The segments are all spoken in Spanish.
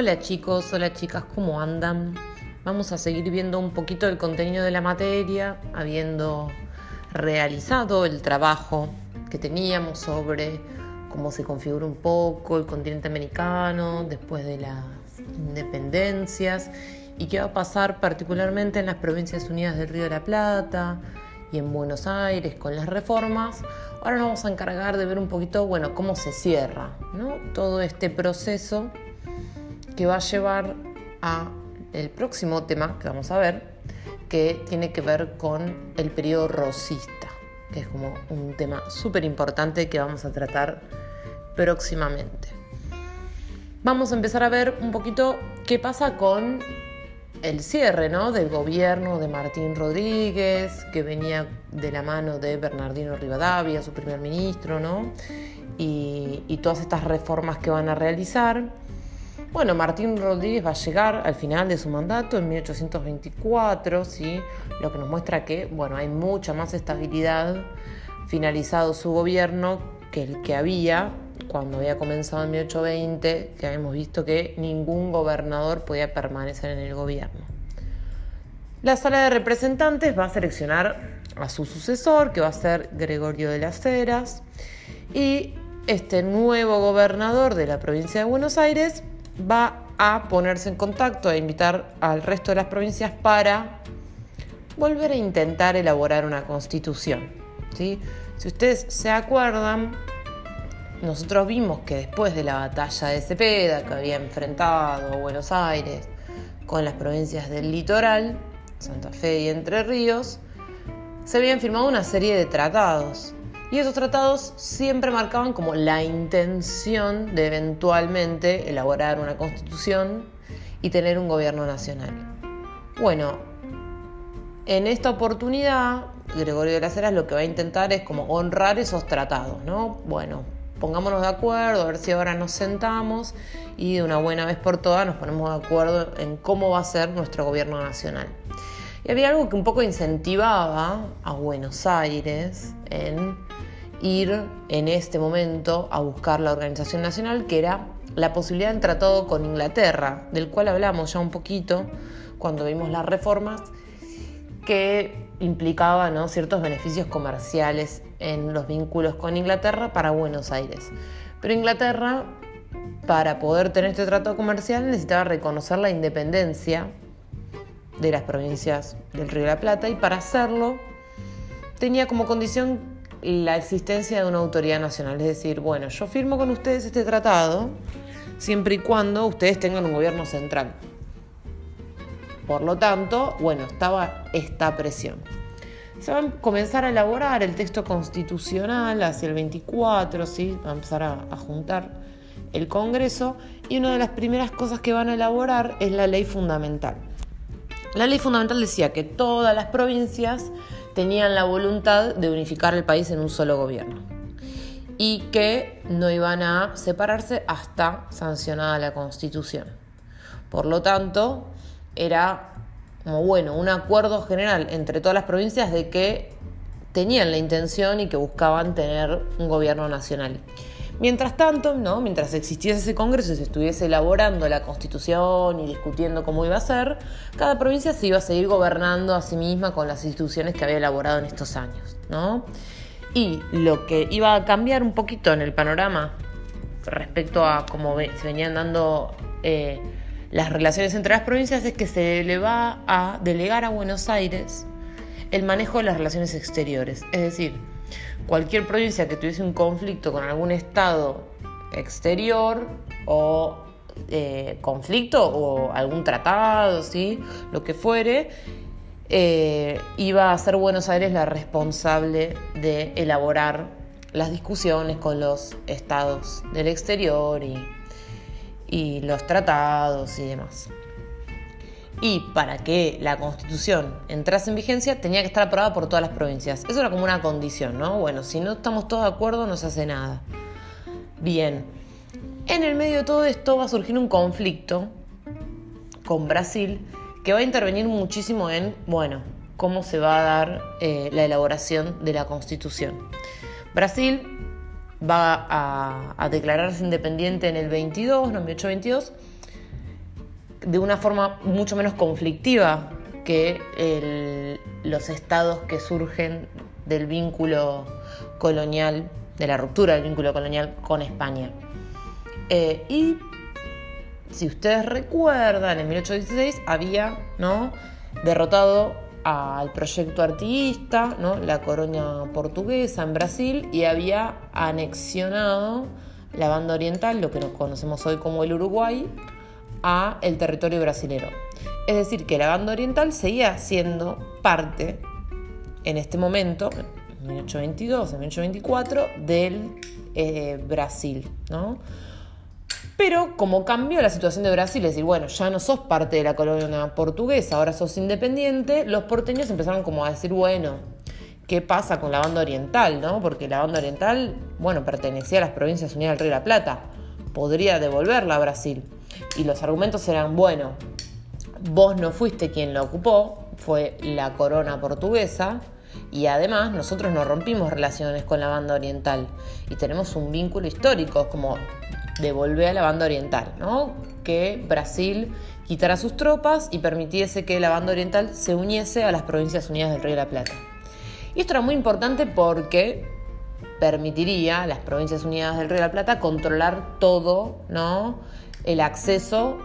Hola chicos, hola chicas, ¿cómo andan? Vamos a seguir viendo un poquito el contenido de la materia, habiendo realizado el trabajo que teníamos sobre cómo se configura un poco el continente americano después de las independencias y qué va a pasar particularmente en las provincias unidas del Río de la Plata y en Buenos Aires con las reformas. Ahora nos vamos a encargar de ver un poquito, bueno, cómo se cierra ¿no? todo este proceso que va a llevar a el próximo tema que vamos a ver, que tiene que ver con el periodo rosista, que es como un tema súper importante que vamos a tratar próximamente. Vamos a empezar a ver un poquito qué pasa con el cierre ¿no? del gobierno de Martín Rodríguez, que venía de la mano de Bernardino Rivadavia, su primer ministro, ¿no? y, y todas estas reformas que van a realizar. Bueno, Martín Rodríguez va a llegar al final de su mandato en 1824, ¿sí? lo que nos muestra que bueno, hay mucha más estabilidad finalizado su gobierno que el que había cuando había comenzado en 1820, que habíamos visto que ningún gobernador podía permanecer en el gobierno. La sala de representantes va a seleccionar a su sucesor, que va a ser Gregorio de las Heras, y este nuevo gobernador de la provincia de Buenos Aires va a ponerse en contacto, a invitar al resto de las provincias para volver a intentar elaborar una constitución. ¿sí? Si ustedes se acuerdan, nosotros vimos que después de la batalla de Cepeda, que había enfrentado Buenos Aires con las provincias del litoral, Santa Fe y Entre Ríos, se habían firmado una serie de tratados y esos tratados siempre marcaban como la intención de eventualmente elaborar una constitución y tener un gobierno nacional. Bueno, en esta oportunidad, Gregorio de las Heras lo que va a intentar es como honrar esos tratados, ¿no? Bueno, pongámonos de acuerdo, a ver si ahora nos sentamos y de una buena vez por todas nos ponemos de acuerdo en cómo va a ser nuestro gobierno nacional. Y había algo que un poco incentivaba a Buenos Aires en ir en este momento a buscar la organización nacional, que era la posibilidad de un tratado con Inglaterra, del cual hablamos ya un poquito cuando vimos las reformas, que implicaba ciertos beneficios comerciales en los vínculos con Inglaterra para Buenos Aires. Pero Inglaterra, para poder tener este tratado comercial, necesitaba reconocer la independencia de las provincias del Río de la Plata y para hacerlo tenía como condición la existencia de una autoridad nacional. Es decir, bueno, yo firmo con ustedes este tratado siempre y cuando ustedes tengan un gobierno central. Por lo tanto, bueno, estaba esta presión. Se va a comenzar a elaborar el texto constitucional hacia el 24, ¿sí? va a empezar a, a juntar el Congreso y una de las primeras cosas que van a elaborar es la ley fundamental. La ley fundamental decía que todas las provincias tenían la voluntad de unificar el país en un solo gobierno y que no iban a separarse hasta sancionada la constitución. Por lo tanto, era como bueno, un acuerdo general entre todas las provincias de que tenían la intención y que buscaban tener un gobierno nacional. Mientras tanto, ¿no? mientras existiese ese Congreso y se estuviese elaborando la Constitución y discutiendo cómo iba a ser, cada provincia se iba a seguir gobernando a sí misma con las instituciones que había elaborado en estos años. ¿no? Y lo que iba a cambiar un poquito en el panorama respecto a cómo se venían dando eh, las relaciones entre las provincias es que se le va a delegar a Buenos Aires el manejo de las relaciones exteriores. Es decir, cualquier provincia que tuviese un conflicto con algún estado exterior o eh, conflicto o algún tratado, ¿sí? lo que fuere, eh, iba a ser Buenos Aires la responsable de elaborar las discusiones con los estados del exterior y, y los tratados y demás. Y para que la constitución entrase en vigencia tenía que estar aprobada por todas las provincias. Eso era como una condición, ¿no? Bueno, si no estamos todos de acuerdo no se hace nada. Bien, en el medio de todo esto va a surgir un conflicto con Brasil que va a intervenir muchísimo en, bueno, cómo se va a dar eh, la elaboración de la constitución. Brasil va a, declararse independiente en el 22, no, 1822, de una forma mucho menos conflictiva que los estados que surgen del vínculo colonial, de la ruptura del vínculo colonial con España. Eh, y si ustedes recuerdan, en 1816 había ¿no? derrotado al proyecto artiguista, ¿no? la coronia portuguesa en Brasil, y había anexionado la banda oriental, lo que nos conocemos hoy como el Uruguay, a el territorio brasilero. Es decir, que la banda oriental seguía siendo parte, en este momento, en 1822, en 1824, del eh, Brasil, ¿no? Pero como cambió la situación de Brasil, es decir, bueno, ya no sos parte de la colonia portuguesa, ahora sos independiente, los porteños empezaron como a decir, bueno, ¿qué pasa con la banda oriental? ¿no? Porque la banda oriental, bueno, pertenecía a las provincias unidas del Río de la Plata, podría devolverla a Brasil. Y los argumentos eran, bueno, vos no fuiste quien la ocupó, fue la corona portuguesa, y además nosotros no rompimos relaciones con la banda oriental y tenemos un vínculo histórico, como devolver a la banda oriental, ¿no? Que Brasil quitara sus tropas y permitiese que la banda oriental se uniese a las provincias unidas del Río de la Plata. Y esto era muy importante porque permitiría a las provincias unidas del Río de la Plata controlar todo, ¿no? El acceso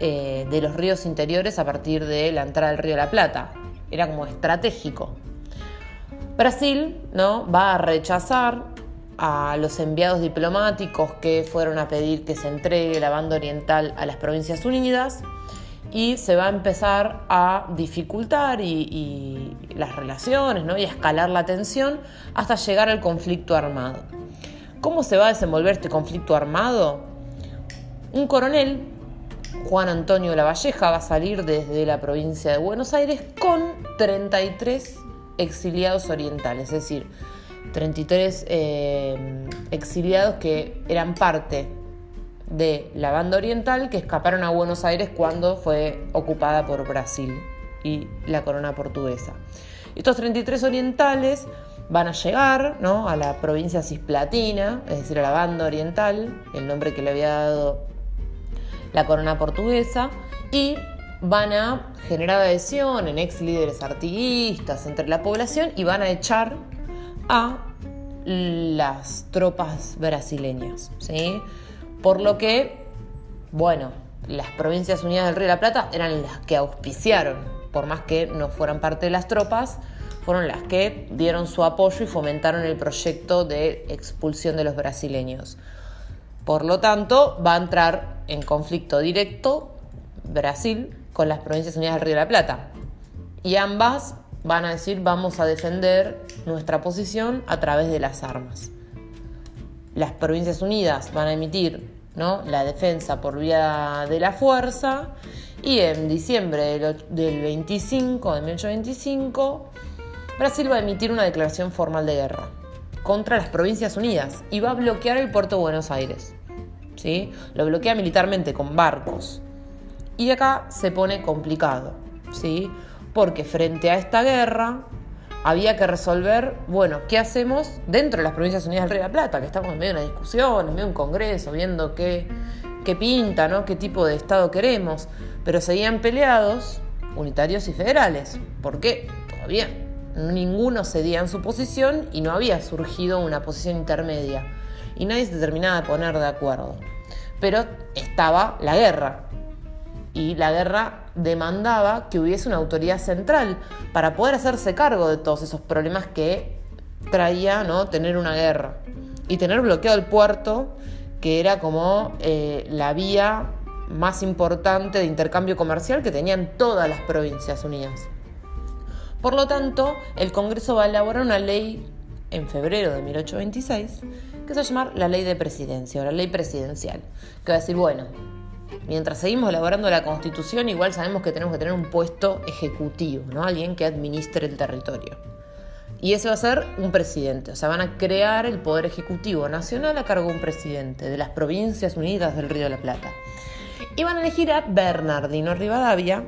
eh, de los ríos interiores a partir de la entrada del Río de la Plata. Era como estratégico. Brasil ¿no? va a rechazar a los enviados diplomáticos que fueron a pedir que se entregue la banda oriental a las Provincias Unidas y se va a empezar a dificultar y, las relaciones ¿no? y a escalar la tensión hasta llegar al conflicto armado. ¿Cómo se va a desenvolver este conflicto armado? Un coronel, Juan Antonio Lavalleja, va a salir desde la provincia de Buenos Aires con 33 exiliados orientales, es decir, 33 eh, exiliados que eran parte de la banda oriental que escaparon a Buenos Aires cuando fue ocupada por Brasil y la corona portuguesa. Estos 33 orientales van a llegar a la provincia cisplatina, es decir, a la banda oriental, el nombre que le había dado la corona portuguesa, y van a generar adhesión en ex líderes artiguistas entre la población y van a echar a las tropas brasileñas. ¿sí? Por lo que, bueno, las provincias unidas del Río de la Plata eran las que auspiciaron, por más que no fueran parte de las tropas, fueron las que dieron su apoyo y fomentaron el proyecto de expulsión de los brasileños. Por lo tanto, va a entrar en conflicto directo Brasil con las provincias unidas del Río de la Plata. Y ambas van a decir vamos a defender nuestra posición a través de las armas. Las Provincias Unidas van a emitir ¿no? la defensa por vía de la fuerza y en diciembre del, 25, de 1825, Brasil va a emitir una declaración formal de guerra contra las Provincias Unidas y va a bloquear el puerto de Buenos Aires. ¿Sí? Lo bloquea militarmente con barcos. Y acá se pone complicado, ¿sí? porque frente a esta guerra había que resolver, bueno, ¿qué hacemos dentro de las Provincias Unidas del Río de la Plata? Que estamos en medio de una discusión, en medio de un congreso, viendo qué, qué pinta, ¿no? qué tipo de Estado queremos. Pero seguían peleados unitarios y federales, porque todavía ninguno cedía en su posición y no había surgido una posición intermedia. Y nadie se terminaba de poner de acuerdo. Pero estaba la guerra, y la guerra demandaba que hubiese una autoridad central para poder hacerse cargo de todos esos problemas que traía ¿no? tener una guerra y tener bloqueado el puerto, que era como eh, la vía más importante de intercambio comercial que tenían todas las provincias unidas. Por lo tanto, el Congreso va a elaborar una ley en febrero de 1826 que se va a llamar la ley de presidencia o la ley presidencial, que va a decir, bueno, mientras seguimos elaborando la constitución, igual sabemos que tenemos que tener un puesto ejecutivo, ¿no? Alguien que administre el territorio. Y ese va a ser un presidente, o sea, van a crear el poder ejecutivo nacional a cargo de un presidente de las Provincias Unidas del Río de la Plata. Y van a elegir a Bernardino Rivadavia,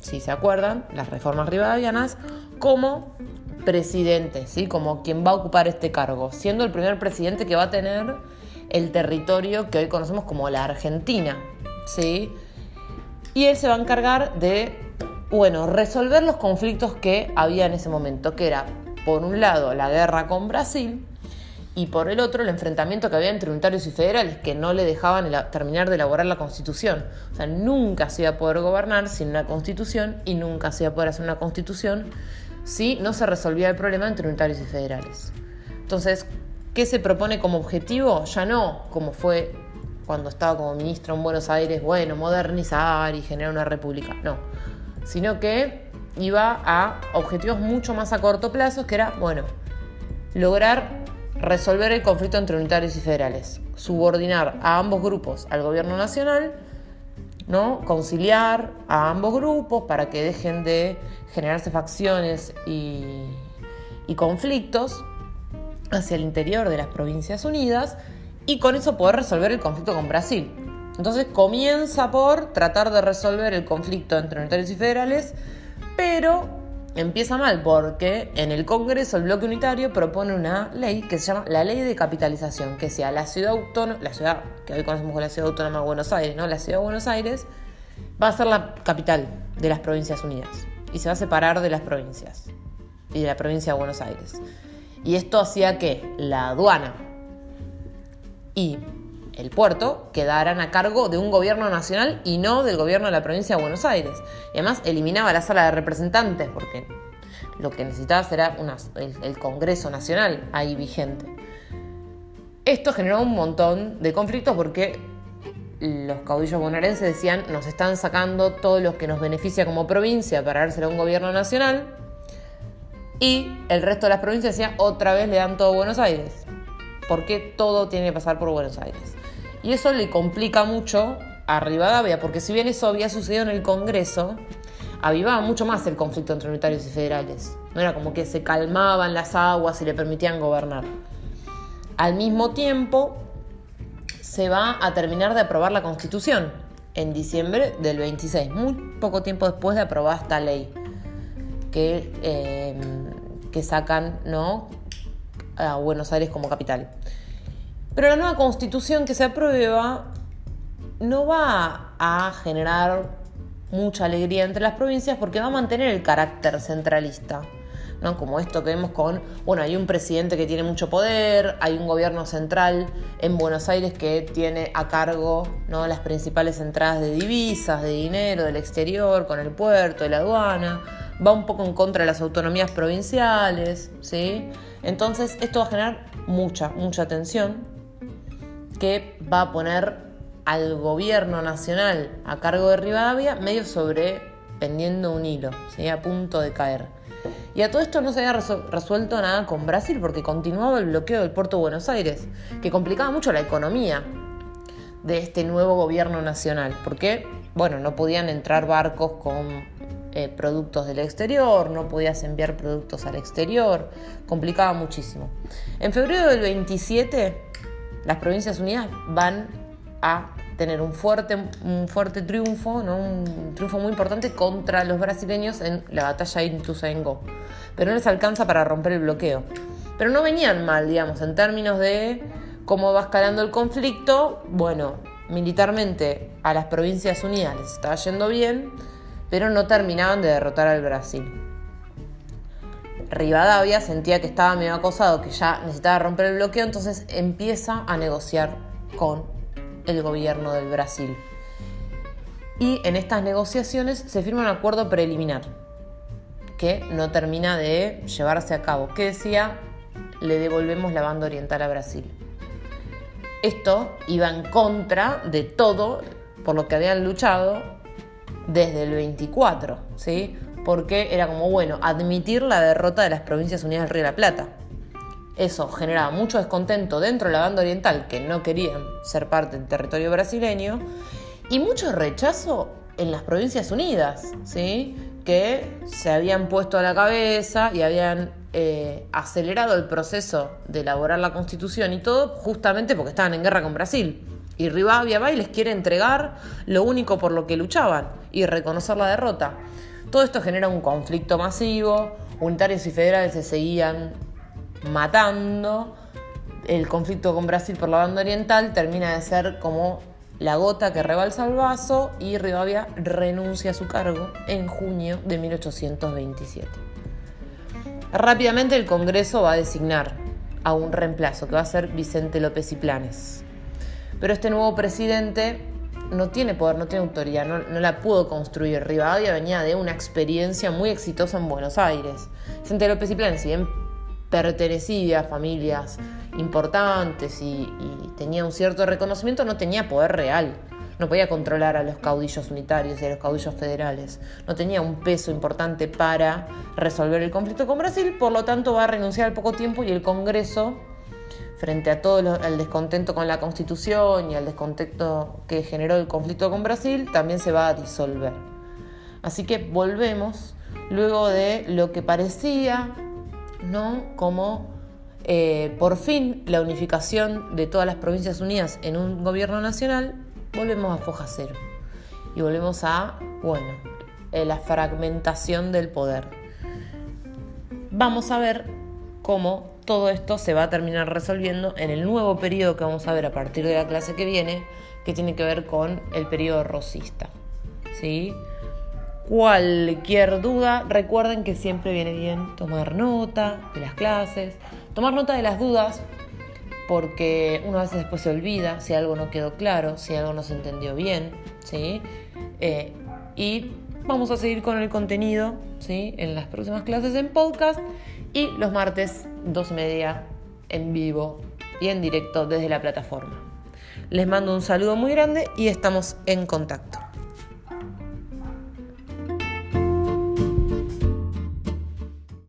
si se acuerdan, las reformas rivadavianas, como presidente, ¿sí? como quien va a ocupar este cargo, siendo el primer presidente que va a tener el territorio que hoy conocemos como la Argentina, ¿sí? Y él se va a encargar de, bueno, resolver los conflictos que había en ese momento, que era, por un lado, la guerra con Brasil, y por el otro el enfrentamiento que había entre unitarios y federales que no le dejaban terminar de elaborar la constitución. O sea, nunca se iba a poder gobernar sin una constitución y nunca se iba a poder hacer una constitución si no se resolvía el problema entre unitarios y federales. Entonces, ¿qué se propone como objetivo? Ya no como fue cuando estaba como ministro en Buenos Aires, bueno, modernizar y generar una república, no, sino que iba a objetivos mucho más a corto plazo, que era, bueno, lograr resolver el conflicto entre unitarios y federales, subordinar a ambos grupos al gobierno nacional, ¿no? conciliar a ambos grupos para que dejen de generarse facciones y, y conflictos hacia el interior de las provincias unidas y con eso poder resolver el conflicto con Brasil. Entonces comienza por tratar de resolver el conflicto entre unitarios y federales, pero empieza mal porque en el Congreso el bloque unitario propone una ley que se llama la ley de capitalización, que sea la ciudad autónoma, la ciudad que hoy conocemos como la ciudad autónoma de Buenos Aires, ¿no? La ciudad de Buenos Aires va a ser la capital de las provincias unidas y se va a separar de las provincias y de la provincia de Buenos Aires. Y esto hacía que la aduana y el puerto quedaran a cargo de un gobierno nacional y no del gobierno de la provincia de Buenos Aires. Y además eliminaba la sala de representantes porque lo que necesitaba era el, Congreso Nacional ahí vigente. Esto generó un montón de conflictos porque los caudillos bonaerenses decían nos están sacando todo lo que nos beneficia como provincia para dárselo a un gobierno nacional y el resto de las provincias decían otra vez le dan todo a Buenos Aires. porque todo tiene que pasar por Buenos Aires? Y eso le complica mucho a Rivadavia, porque si bien eso había sucedido en el Congreso, avivaba mucho más el conflicto entre unitarios y federales. No era como que se calmaban las aguas y le permitían gobernar. Al mismo tiempo, se va a terminar de aprobar la Constitución en diciembre del 26, muy poco tiempo después de aprobar esta ley que, eh, sacan a Buenos Aires como capital. Pero la nueva constitución que se aprueba no va a generar mucha alegría entre las provincias porque va a mantener el carácter centralista. ¿no? Como esto que vemos con, bueno, hay un presidente que tiene mucho poder, hay un gobierno central en Buenos Aires que tiene a cargo ¿no? las principales entradas de divisas, de dinero del exterior, con el puerto, la aduana, va un poco en contra de las autonomías provinciales, ¿sí? Entonces esto va a generar mucha, mucha tensión que va a poner al gobierno nacional a cargo de Rivadavia medio sobre pendiendo un hilo, a punto de caer. Y a todo esto no se había resuelto nada con Brasil porque continuaba el bloqueo del puerto de Buenos Aires, que complicaba mucho la economía de este nuevo gobierno nacional, porque, bueno, no podían entrar barcos con eh, productos del exterior, no podías enviar productos al exterior, complicaba muchísimo. En febrero del 27 las Provincias Unidas van a tener un fuerte, un fuerte triunfo, ¿no? un triunfo muy importante contra los brasileños en la batalla de Ituzaingó. Pero no les alcanza para romper el bloqueo. Pero no venían mal, digamos, en términos de cómo va escalando el conflicto. Bueno, militarmente a las Provincias Unidas les estaba yendo bien, pero no terminaban de derrotar al Brasil. Rivadavia sentía que estaba medio acosado, que ya necesitaba romper el bloqueo, entonces empieza a negociar con el gobierno del Brasil. Y en estas negociaciones se firma un acuerdo preliminar que no termina de llevarse a cabo, que decía le devolvemos la banda oriental a Brasil. Esto iba en contra de todo por lo que habían luchado desde el 24, ¿sí? Porque era como, bueno, admitir la derrota de las Provincias Unidas del Río de la Plata. Eso generaba mucho descontento dentro de la banda oriental, que no querían ser parte del territorio brasileño, y mucho rechazo en las Provincias Unidas, ¿sí? que se habían puesto a la cabeza y habían eh, acelerado el proceso de elaborar la constitución y todo justamente porque estaban en guerra con Brasil. Y Rivadavia va y les quiere entregar lo único por lo que luchaban y reconocer la derrota. Todo esto genera un conflicto masivo, unitarios y federales se seguían matando, el conflicto con Brasil por la banda oriental termina de ser como la gota que rebalsa el vaso y Rivadavia renuncia a su cargo en junio de 1827. Rápidamente el Congreso va a designar a un reemplazo, que va a ser Vicente López y Planes. Pero este nuevo presidente no tiene poder, no tiene autoridad, no, la pudo construir. Rivadavia venía de una experiencia muy exitosa en Buenos Aires. Vicente López y Planes, si bien pertenecía a familias importantes y, tenía un cierto reconocimiento, no tenía poder real. No podía controlar a los caudillos unitarios y a los caudillos federales. No tenía un peso importante para resolver el conflicto con Brasil, por lo tanto va a renunciar al poco tiempo y el Congreso, frente a todo el descontento con la Constitución y al descontento que generó el conflicto con Brasil, también se va a disolver. Así que volvemos luego de lo que parecía, ¿no? Como eh, por fin la unificación de todas las provincias unidas en un gobierno nacional, volvemos a foja cero. Y volvemos a, bueno, eh, la fragmentación del poder. Vamos a ver cómo todo esto se va a terminar resolviendo en el nuevo periodo que vamos a ver a partir de la clase que viene, que tiene que ver con el periodo rosista. ¿Sí? Cualquier duda, recuerden que siempre viene bien tomar nota de las clases, tomar nota de las dudas, porque uno a veces después se olvida si algo no quedó claro, si algo no se entendió bien, ¿sí? Eh, y vamos a seguir con el contenido, ¿sí? En las próximas clases en podcast y los martes dos y media en vivo y en directo desde la plataforma. Les mando un saludo muy grande y estamos en contacto.